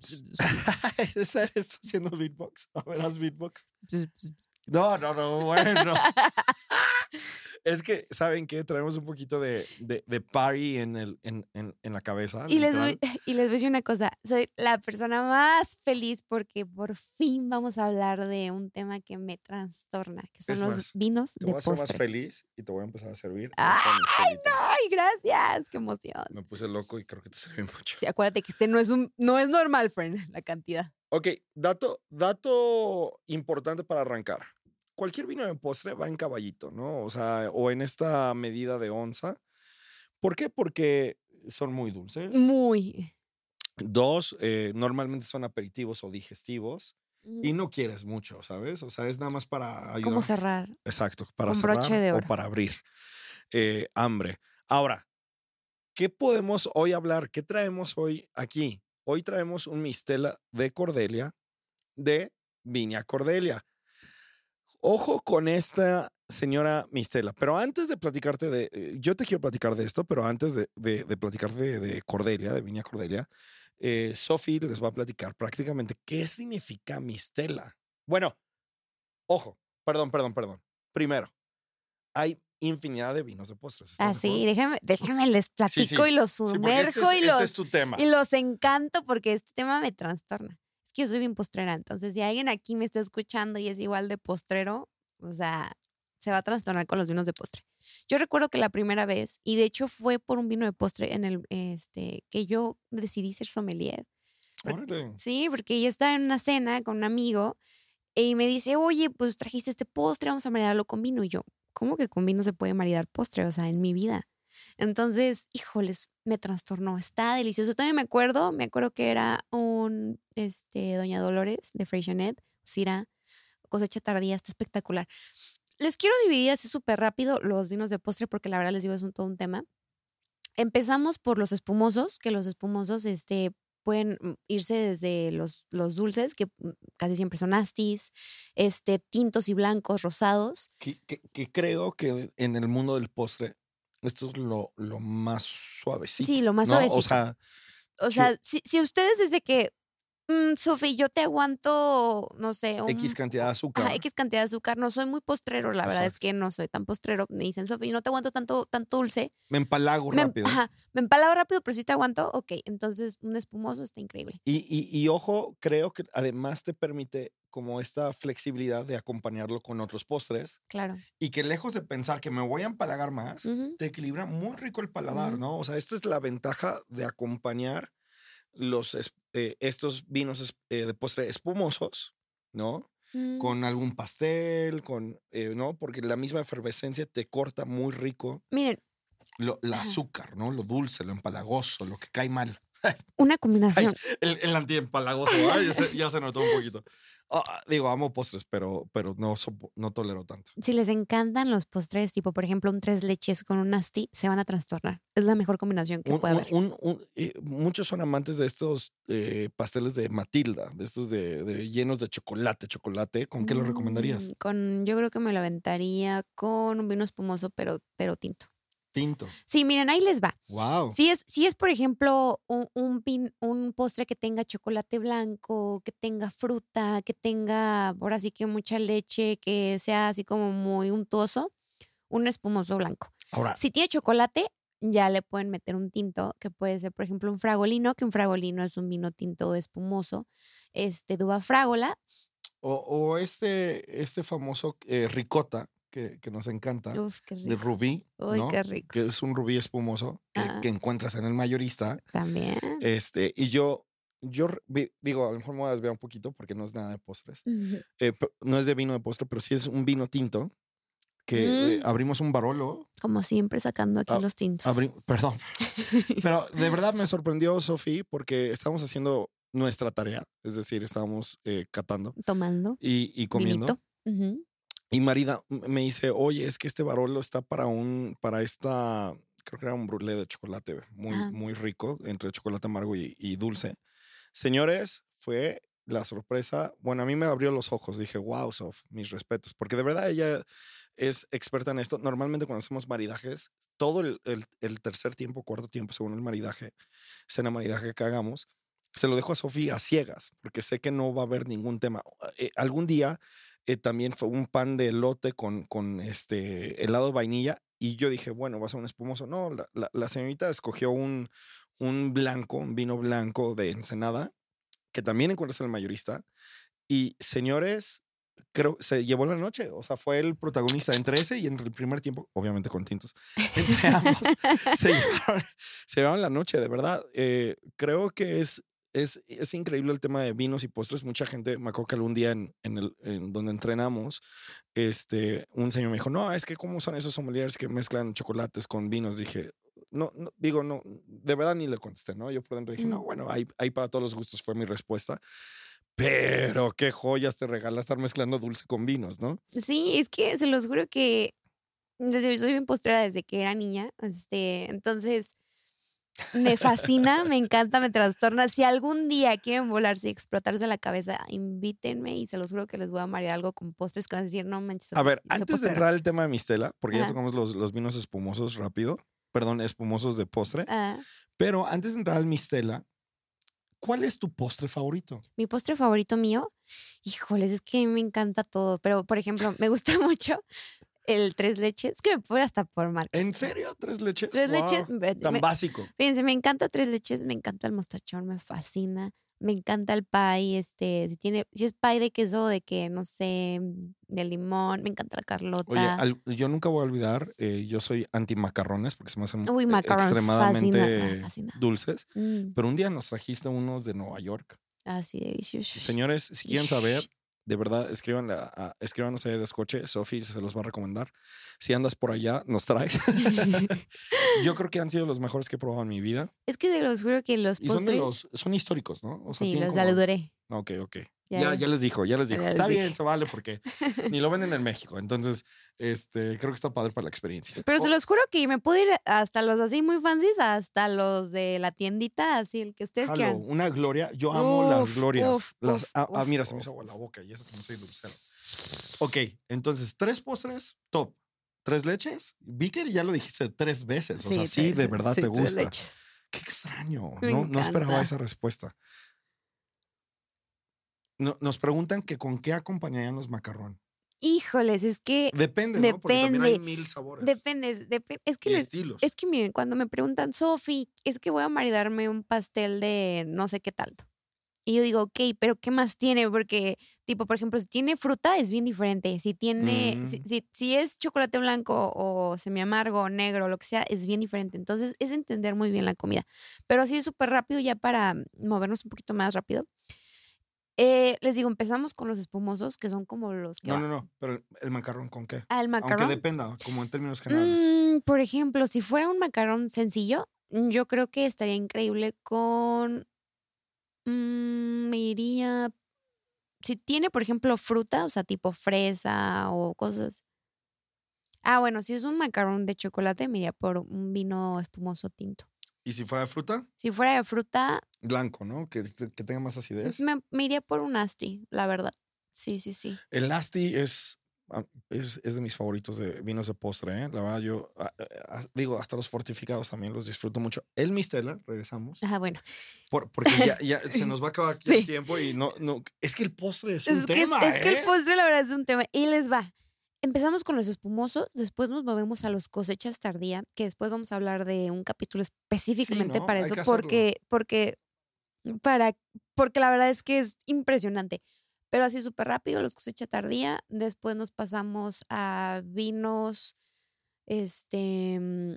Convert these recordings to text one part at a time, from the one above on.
¿Esa eres tú haciendo beatbox? A ver, haz beatbox. No, no, no, bueno. es que, ¿saben qué? Traemos un poquito de, de, de party en, el, en, en, en la cabeza. Y les, voy, y les voy a decir una cosa, soy la persona más feliz porque por fin vamos a hablar de un tema que me trastorna, que son Es los más, vinos Te de voy a hacer más postre. feliz y te voy a empezar a servir. ¡Ay, mezcalita. ¡Ay, gracias! ¡Qué emoción! Me puse loco y creo que te serví mucho. Sí, acuérdate que este no es un no es normal, friend, la cantidad. Ok, dato, dato importante para arrancar. Cualquier vino de postre va en caballito, ¿no? O sea, o en esta medida de onza. ¿Por qué? Porque son muy dulces. Muy. Dos, eh, normalmente son aperitivos o digestivos. Y mm, no quieres mucho, ¿sabes? O sea, es nada más para ayudar. ¿Cómo cerrar? Exacto, para Con cerrar o para abrir eh, hambre. Ahora, ¿qué podemos hoy hablar? ¿Qué traemos hoy aquí? Hoy traemos un mistela de Cordelia de Viña Cordelia. Ojo con esta señora Mistela, pero antes de platicarte de, eh, yo te quiero platicar de esto, pero antes de, de, de platicarte de, de Cordelia, de Viña Cordelia, eh, Sophie les va a platicar prácticamente qué significa Mistela. Bueno, ojo, perdón, perdón, perdón. Primero, hay infinidad de vinos de postres. ¿estás Ah, sí, déjame, déjame les platico sí. y los Sí, sumerjo este es, y, este los, es tu tema. y los encanto porque este tema me trastorna. Es que yo soy bien postrera, entonces si alguien aquí me está escuchando y es igual de postrero, o sea, se va a trastornar con los vinos de postre. Yo recuerdo que la primera vez, y de hecho fue por un vino de postre en el este que yo decidí ser sommelier. Órale. Sí, porque yo estaba en una cena con un amigo y me dice, oye, pues trajiste este postre, vamos a maridarlo con vino. Y yo, ¿cómo que con vino se puede maridar postre? O sea, en mi vida. Entonces, híjoles, me trastornó. Está delicioso. Todavía me acuerdo, me acuerdo que era un, este, Doña Dolores de Freixenet, Cira, cosecha tardía, está espectacular. Les quiero dividir así súper rápido los vinos de postre porque la verdad les digo es un, todo un tema. Empezamos por los espumosos, que los espumosos, este, pueden mm, irse desde los, dulces, que mm, casi siempre son astis, este, tintos y blancos, rosados. Que creo que en el mundo del postre, esto es lo, lo más suavecito. Sí, lo más ¿no? O sea, O sea, si, si ustedes desde que, mm, Sofi, yo te aguanto, no sé, un, X cantidad de azúcar. ajá, X cantidad de azúcar, no soy muy postrero, la verdad es que no soy tan postrero. Me dicen, Sofi, no te aguanto tanto, tanto dulce. Me empalago Me, rápido. ajá, me empalago rápido, pero sí te aguanto. Ok, entonces un espumoso está increíble. Y, y, y ojo, creo que además te permite como esta flexibilidad de acompañarlo con otros postres Claro. y que lejos de pensar que me voy a empalagar más, te equilibra muy rico el paladar. ¿no? O sea, esta es la ventaja de acompañar los, eh, estos vinos eh, de postre espumosos, ¿no? Mm, Con algún pastel, con, eh, ¿no? Porque la misma efervescencia te corta muy rico Miren, lo, el azúcar, ¿no? Lo dulce, lo empalagoso, lo que cae mal. Una combinación. El, el antiempalagoso, ya, se, ya se notó un poquito. Ah, digo, amo postres, pero, pero no, no tolero tanto. Si les encantan los postres, tipo, por ejemplo, un tres leches con un asti, se van a trastornar. Es la mejor combinación que Un- puede un- haber. un- eh, muchos son amantes de estos eh, pasteles de Matilda, de estos de, de llenos de chocolate, chocolate. ¿Con qué los recomendarías? Mm, Con, yo creo que me lo aventaría con un vino espumoso, pero, pero tinto. Tinto. Sí, miren, ahí les va. Wow. Si es, si es por ejemplo, un, un, pin- un postre que tenga chocolate blanco, que tenga fruta, que tenga, ahora sí que mucha leche, que sea así como muy untuoso, un espumoso blanco. Ahora, Si tiene chocolate, ya le pueden meter un tinto, que puede ser, por ejemplo, un fragolino, que un fragolino es un vino tinto espumoso, este, de uva frágola. o, o este, este famoso eh, ricota que, que nos encanta, Uf, qué de rubí, Uy, ¿no? qué rico. que es un rubí espumoso que, Ah. que encuentras en el mayorista. También. Este, y yo, yo digo, a lo mejor me voy a desviar un poquito porque no es nada de postres. Eh, no es de vino de postre, pero sí es un vino tinto que eh, Mm. abrimos un barolo. Como siempre, sacando aquí Ah, los tintos. perdón. Pero de verdad me sorprendió, Sofi, porque estamos haciendo nuestra tarea, es decir, estábamos eh, catando Tomando. y, y comiendo. Ujú. Y Marida me dice, oye, es que este Barolo está para un, para esta, creo que era un brulé de chocolate muy, Ajá. muy rico, entre chocolate amargo y, y dulce. Señores, fue la sorpresa. Bueno, a mí me abrió los ojos. Dije, wow, Sof, mis respetos. Porque de verdad ella es experta en esto. Normalmente cuando hacemos maridajes, todo el, el- el tercer tiempo, cuarto tiempo, según el maridaje, cena maridaje que hagamos, se lo dejo a Sofía a ciegas, porque sé que no va a haber ningún tema. Eh, algún día eh, también fue un pan de elote con, con este helado de vainilla y yo dije, bueno, va a ser un espumoso. No, la, la- la señorita escogió un, un blanco, un vino blanco de Ensenada, que también encuentras en el mayorista. Y señores, creo se llevó la noche. O sea, fue el protagonista entre ese y entre el primer tiempo, obviamente con tintos. Entre ambos se llevaron, se llevaron la noche, de verdad. Eh, creo que es, es, es increíble el tema de vinos y postres. Mucha gente, me acuerdo que algún día en, en el, en donde entrenamos, este, un señor me dijo, no, es que cómo son esos sommeliers que mezclan chocolates con vinos. Dije, no, no, digo, no, de verdad ni le contesté, ¿no? Yo por dentro dije, no, Mm. bueno, hay, hay para todos los gustos, fue mi respuesta. Pero qué joyas te regala estar mezclando dulce con vinos, ¿no? Sí, es que se los juro que desde, soy bien postrera desde que era niña. Este, entonces, me fascina, me encanta, me trastorna. Si algún día quieren volarse y explotarse la cabeza, invítenme y se los juro que les voy a marear algo con postres que van a decir, no manches. A ver, antes de postrera". entrar al tema de Mistela, porque ya tocamos los, los vinos espumosos rápido, perdón, espumosos de postre, Ah, pero antes de entrar al Mistela, ¿cuál es tu postre favorito? mi postre favorito mío, híjoles, es que me encanta todo, pero por ejemplo, me gusta mucho el tres leches, es que me puede hasta por marcas. ¿En serio? ¿Tres leches? Tres leches, Tan me- básico. Fíjense, me encanta tres leches, me encanta el mostachón, me fascina. Me encanta el pie, este, si tiene, si es pie de queso, de que, no sé, de limón, me encanta la carlota. Oye, al- yo nunca voy a olvidar, eh, yo soy anti macarrones porque se me hacen Uy, eh, extremadamente fascina, me fascina. dulces, Mm, pero un día nos trajiste unos de Nueva York. así delicioso. Señores, si quieren saber, de verdad, escríbanle a, a- escríbanos ahí de Escoche, Sofi se los va a recomendar. Si andas por allá, nos traes. Yo creo que han sido los mejores que he probado en mi vida. es que se los juro que los Y son de postres. los, son históricos, ¿no? O sea, sí, los como- Aludoré. Ok, ok. Ya Ya, les dijo, ya les dijo. Ya les Está bien, dije. se vale porque ni lo venden en México. Entonces, este, creo que está padre para la experiencia. Pero Oh, se los juro que me puedo ir hasta los así muy fancies, hasta los de la tiendita, así el que ustedes quieran. una gloria. Yo amo las Uf, glorias. uf, las, uf, ah, ah, mira, se me hizo agua la boca y eso no soy dulcero. Ok, entonces, tres postres, top. Tres leches. Vi que ya lo dijiste tres veces. O sea, sí, tres- de verdad sí, te tres gusta. leches. Qué extraño. Me No, no esperaba esa respuesta. No- nos preguntan que con qué acompañarían los macarrón. Híjoles, es que Depende, ¿no? Porque también hay Depende. mil sabores. depende, es- depe- es que y les- estilos. es que miren, cuando me preguntan, Sofi, es que voy a maridarme un pastel de no sé qué tanto. Y yo digo, ok, pero ¿qué más tiene? Porque, tipo, por ejemplo, si tiene fruta es bien diferente. Si tiene, si, Mm. si, si es chocolate blanco o semi amargo, negro, lo que sea, es bien diferente. Entonces, es entender muy bien la comida. Pero así súper rápido, ya para movernos un poquito más rápido. Eh, les digo, empezamos con los espumosos, que son como los que. No, no, no. Pero el- macarrón con qué? Al macarrón. Aunque dependa, como en términos generales. Mm, por ejemplo, si fuera un macarrón sencillo, mm, yo creo que estaría increíble con. mm, me iría. Si tiene, por ejemplo, fruta, o sea, tipo fresa o cosas. Ah, bueno, si es un macarrón de chocolate, me iría por un vino espumoso tinto. Y si fuera de fruta, Si fuera de fruta, blanco, ¿no? Que, que tenga más acidez. me, me iría por un asti, la verdad. Sí, sí, sí. El Lasti es, ah, es, es de mis favoritos de vinos de postre, ¿eh? La verdad, yo ah, ah, digo, hasta los fortificados también los disfruto mucho. El Mistela, regresamos. Ah, bueno. Por- porque ya, ya se nos va a acabar aquí el tiempo y no, no. Es que el postre es un que, tema. es, que ¿eh? el postre, la verdad, es un tema. Y les va. Empezamos con los espumosos, después nos movemos a los cosechas tardía, que después vamos a hablar de un capítulo específicamente ¿no? para eso, hacerlo. porque, porque, para, porque la verdad es que es impresionante. Pero así súper rápido, los cosecha tardía, después nos pasamos a vinos, este, mm,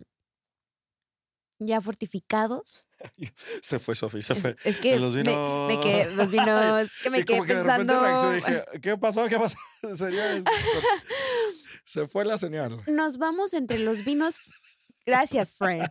ya fortificados. Se fue, Sofi, se fue. es que los me, me vinos- quedé, los vinos, que me y quedé como que pensando. dije, ¿qué pasó? ¿Qué pasó? Señores, se fue la señal. Nos vamos entre los vinos Gracias, friend.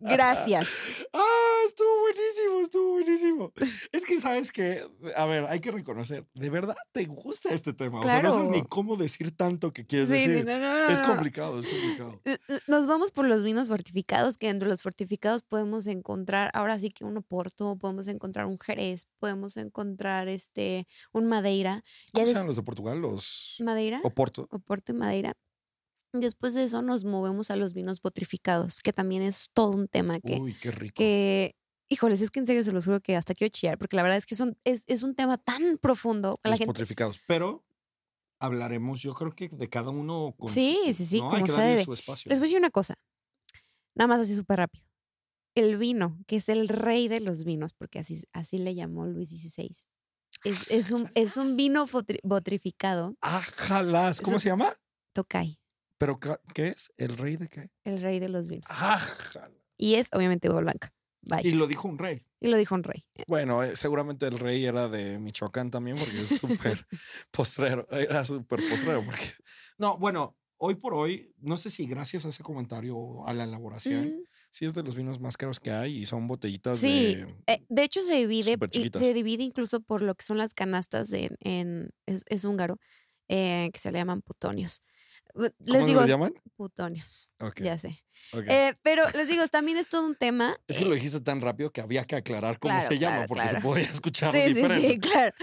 Gracias. Ah, estuvo buenísimo, estuvo buenísimo. Es que sabes que, a ver, hay que reconocer, de verdad te gusta este tema. O sea, no sabes ni Claro. cómo decir tanto que quieres Sí, decir. no, no, no, Es complicado, es complicado. Nos vamos por los vinos fortificados, que dentro de los fortificados podemos encontrar, ahora sí que un Oporto, podemos encontrar un Jerez, podemos encontrar este un Madeira. Ya ¿Cómo se llaman los de Portugal? Los Madeira, Oporto. Oporto y Madeira. Después de eso nos movemos a los vinos potrificados, que también es todo un tema que, Uy, qué rico. que híjoles, es que en serio se los juro que hasta quiero chillar, porque la verdad es que son, es, es un tema tan profundo. que La los gente, potrificados. Pero hablaremos, yo creo que de cada uno con su- Sí, sí, sí, ¿no? como se debe. su espacio. Les voy a decir una cosa, nada más así súper rápido. El vino, que es el rey de los vinos, porque así, así le llamó Luis XVI, es, es, un, es un vino botrificado, Ajalas. ¿Cómo se llama? Tokai, ¿Pero qué es? ¿El rey de qué? el rey de los vinos. Ajala. Y es obviamente uva blanca. Vaya. Y lo dijo un rey. Y lo dijo un rey. Bueno, eh, seguramente el rey era de Michoacán también, porque es súper postrero. Era súper postrero. Porque... No, bueno, hoy por hoy, no sé si gracias a ese comentario a la elaboración, Mm, sí es de los vinos más caros que hay y son botellitas Sí, de. eh, de hecho se divide, se divide incluso por lo que son las canastas en, en- es, es húngaro, eh, que se le llaman putonios. Les ¿Cómo digo, lo llaman? putonios, ya sé. Eh, pero les digo, también es todo un tema. es que eh, lo dijiste tan rápido que había que aclarar cómo claro, se llama, claro, porque se claro. podía escuchar Sí, sí, diferente. sí, claro.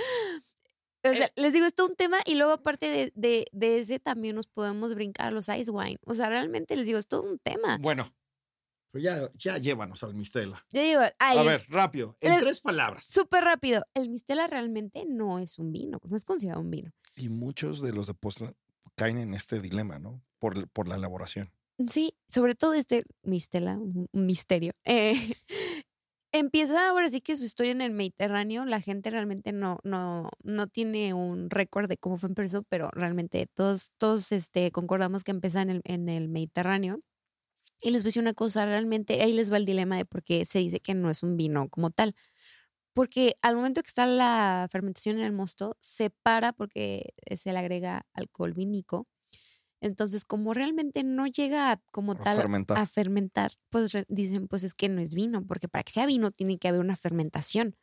O sea, Eh, les digo, es todo un tema y luego aparte de, de, de ese también nos podemos brincar los ice wine. O sea, realmente les digo, es todo un tema. Bueno, pero ya, ya llévanos al Mistela. Yo digo, ay, A ver, rápido, en tres palabras. súper rápido. El Mistela realmente no es un vino, no es considerado un vino. Y muchos de los de postre caen en este dilema, ¿no? Por, por la elaboración. Sí, sobre todo este Mistela, un misterio. eh, empieza ahora sí que su historia en el Mediterráneo, la gente realmente no, no, no tiene un récord de cómo fue empezó, pero realmente todos, todos este, concordamos que empieza en el, en el Mediterráneo. Y les voy a decir una cosa, realmente ahí les va el dilema de por qué se dice que no es un vino como tal. Porque al momento que está la fermentación en el mosto, se para porque se le agrega alcohol vínico. Entonces, como realmente no llega a, como A tal fermentar. a fermentar, pues dicen, pues es que no es vino, porque para que sea vino tiene que haber una fermentación.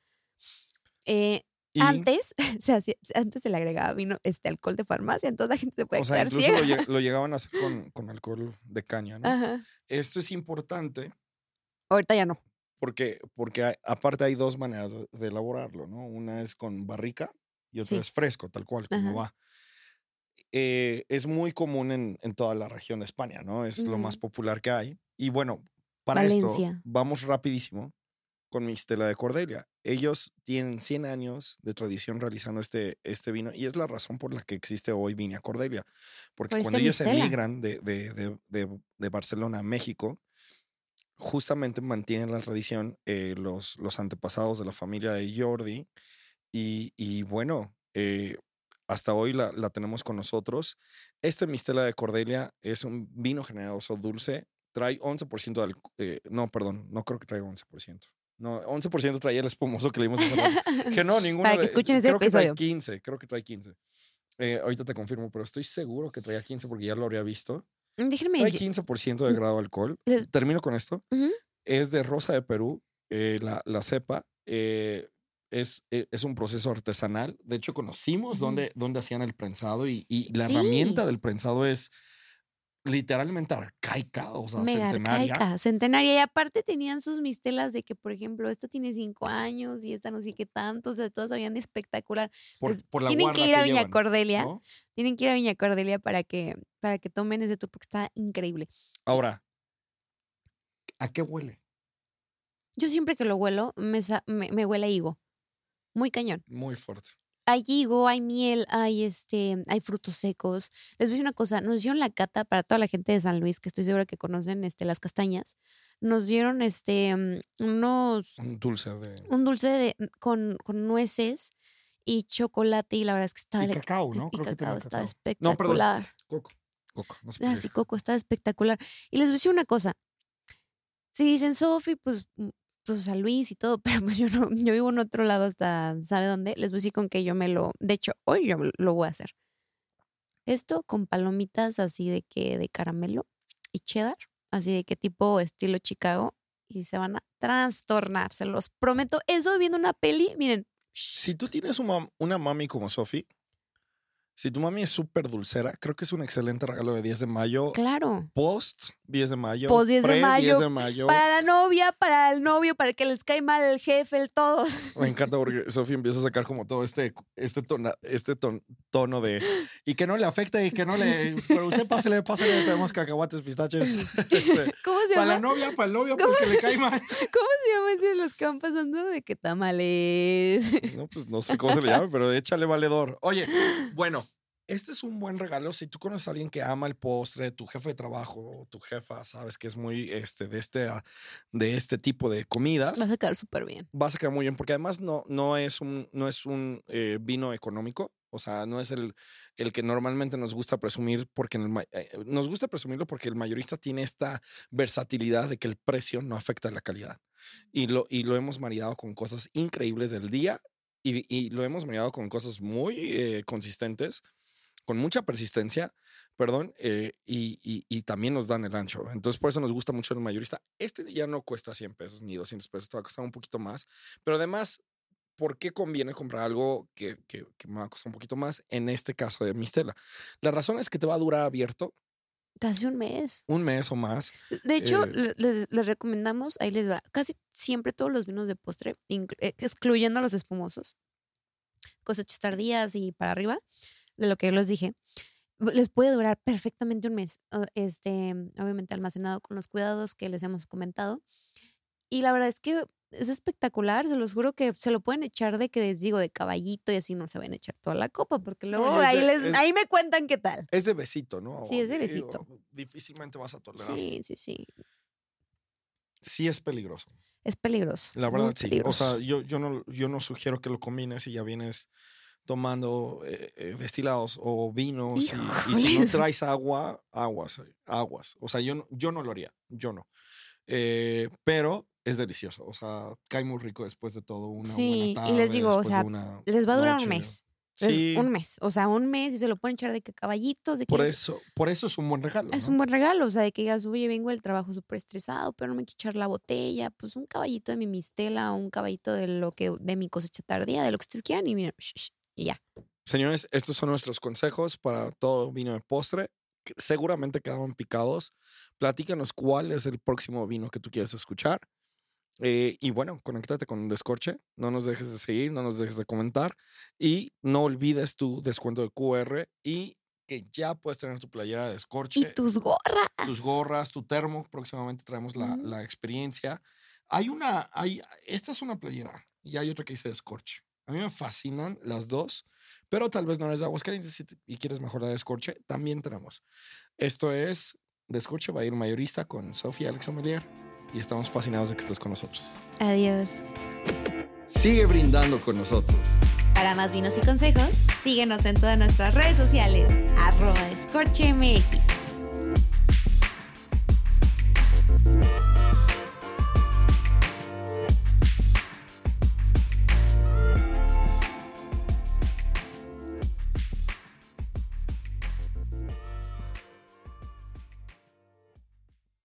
Eh, Y, antes, se hacía- antes se le agregaba vino, este alcohol de farmacia, entonces la gente se puede o sea, quedar incluso lo, ciega. lle- lo llegaban a hacer con, con alcohol de caña, ¿no? Ajá. Esto es importante Ahorita ya no. Porque, porque hay- aparte hay dos maneras de, elaborarlo, ¿no? Una es con barrica y otra Sí. es fresco, tal cual, como Ajá. va. Eh, es muy común en, en toda la región de España, ¿no? Es lo más popular que hay. Y bueno, para Valencia. esto vamos rapidísimo con Mistela de Cordelia. Ellos tienen 100 años de tradición realizando este, este vino y es la razón por la que existe hoy Viña Cordelia. Porque Por cuando este ellos Mistela. emigran de, de- de Barcelona a México, justamente mantienen la tradición eh, los, los antepasados de la familia de Jordi y, y bueno, eh, hasta hoy la, la tenemos con nosotros. Este Mistela de Cordelia es un vino generoso dulce, trae 11% de alco- eh, no, perdón, no creo que traiga 11%. No, 11% traía el espumoso que le dimos. Que no, ninguno Para que de- escuchen ese creo que trae episodio. 15, creo que trae 15. Eh, ahorita te confirmo, pero estoy seguro que traía 15 porque ya lo habría visto. Déjenme Trae decir. 15% de grado de alcohol. Termino con esto. Es de Rosa de Perú, eh, la, la cepa. eh, es, eh, es un proceso artesanal. De hecho, conocimos dónde, dónde hacían el prensado y, y la Sí. herramienta del prensado es literalmente arcaica, o sea, Mega centenaria. arcaica, centenaria. Y aparte tenían sus mistelas de que, por ejemplo, esta tiene cinco años y esta no sé qué tanto. O sea, todas sabían espectacular. Por, Les- por la tienen que ir a Viña llevan, Cordelia. ¿no? Tienen que ir a Viña Cordelia para que, para que tomen ese tour porque está increíble. Ahora, ¿a qué huele? Yo siempre que lo huelo, me, sa- me, me huele a higo. Muy cañón. Muy fuerte. Hay higo, hay miel, hay este, hay frutos secos. Les voy a decir una cosa, nos dieron la cata para toda la gente de San Luis, que estoy segura que conocen este, las castañas. Nos dieron este mm, unos Un dulce de. un dulce de, con, con nueces y chocolate y la verdad es que está Y dele- cacao, ¿no? y Creo que cacao, tenía está cacao. No, espectacular. perdón. Coco. Coco. No Ah, sí. Coco, está espectacular. Y les voy a decir una cosa. Si dicen Sofi, pues, mm, pues San Luis y todo, pero pues yo no, yo vivo en otro lado hasta, ¿sabe dónde? Les voy a decir con que yo me lo, de hecho, hoy yo lo voy a hacer. Esto con palomitas así de que, de caramelo y cheddar. así de qué tipo estilo Chicago, y se van a trastornar, se los prometo. Eso viendo una peli, miren. Si tú tienes una, una mami como Sophie, si tu mami es súper dulcera, creo que es un excelente regalo de 10 de mayo. Claro. Post 10 de mayo. Post 10 de mayo, 10 de mayo. Para la novia, para el novio, para que les cae mal el jefe, el todo. Me encanta porque Sofía empieza a sacar como todo este, este, tona- este ton- tono de. Y que no le afecte y que no le. Pero usted pásele, pásele, tenemos cacahuates, pistaches. Este, ¿Cómo se para la llama? novia, para el novio, porque le cae mal. ¿Cómo se llama de los que van pasando de que tamales? No, pues no sé cómo se le llama, pero échale valedor. Oye, bueno, este es un buen regalo. Si tú conoces a alguien que ama el postre, tu jefe de trabajo, o tu jefa, sabes que es muy este, de, este, ah, de este tipo de comidas. Vas a quedar súper bien. vas a quedar muy bien, porque además no, no es un, no es un eh, vino económico, o sea, no es el, el que normalmente nos gusta presumir, porque en el ma- eh, nos gusta presumirlo porque el mayorista tiene esta versatilidad de que el precio no afecta la calidad. Y lo, y lo hemos maridado con cosas increíbles del día y, y lo hemos maridado con cosas muy eh, consistentes, con mucha persistencia, perdón, eh, y, y- y también nos dan el ancho. Entonces, por eso nos gusta mucho el mayorista. Este ya no cuesta 100 pesos ni 200 pesos, te va a costar un poquito más. Pero además, ¿por qué conviene comprar algo que, que, que me va a costar un poquito más? En este caso de Mistela. La razón es que te va a durar abierto Casi un mes. un mes o más. De hecho, Eh, le- les, les recomendamos, ahí les va, casi siempre todos los vinos de postre, eh, excluyendo los espumosos, cosechas tardías y para arriba, de lo que les dije, les puede durar perfectamente un mes, o- este, obviamente almacenado con los cuidados que les hemos comentado. Y la verdad es que es espectacular, se los juro que se lo pueden echar de que les digo de caballito y así no se van a echar toda la copa, porque luego y es ahí, de- les, es- ahí me cuentan qué tal. Es de besito, ¿no? Sí, es de Digo, besito. Difícilmente vas a tolerar. Sí, sí, sí, Sí es peligroso. es peligroso. La verdad, sí. O peligroso. sea, yo, yo, no, yo no sugiero que lo combines y ya vienes tomando eh, eh, destilados o vinos. Y, y si no traes agua, aguas, aguas. O sea, yo no, yo no lo haría. Yo no. Eh, pero es delicioso. O sea, cae muy rico después de todo. Una Sí, y les digo, o sea, Les va a durar un mes. Sí, Un mes. O sea, un mes y se lo pueden echar de que caballitos, de que por es, eso, por eso es un buen regalo. es ¿no? un buen regalo. O sea, de que digas, oye, vengo del trabajo súper estresado, pero no me quiero echar la botella. Pues un caballito de mi mistela, un caballito de lo que, de mi cosecha tardía, de lo que ustedes quieran, y mira, y ya. Señores, estos son nuestros consejos para todo vino de postre. Seguramente quedaron picados. Platícanos cuál es el próximo vino que tú quieres escuchar. Eh, y bueno, conéctate con Descorche. No nos dejes de seguir, no nos dejes de comentar. Y no olvides tu descuento de QR y que ya puedes tener tu playera de Descorche. Y tus gorras. tus gorras, tu termo. Próximamente traemos la, la experiencia. Hay una, hay, esta es una playera y hay otra que dice Descorche. A mí me fascinan las dos, pero tal vez no eres de Aguascalientes y quieres mejor la de Descorche, también tenemos. Esto es Descorche, va a ir mayorista con Sofía Alex Amelier y estamos fascinados de que estés con nosotros. Adiós. Sigue brindando con nosotros. Para más vinos y consejos, síguenos en todas nuestras redes sociales. Arroba Descorche MX.